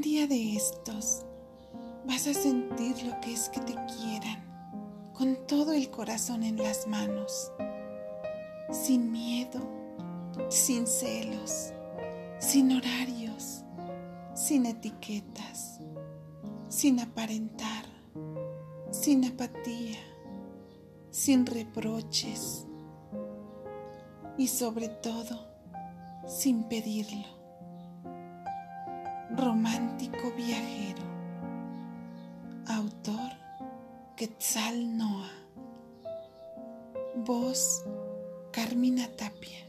de estos vas a sentir lo que es que te quieran con todo el corazón en las manos, sin miedo, sin celos, sin horarios, sin etiquetas, sin aparentar, sin apatía, sin reproches y sobre todo sin pedirlo. Romántico viajero. Autor Quetzal Noah. Voz Carmina Tapia.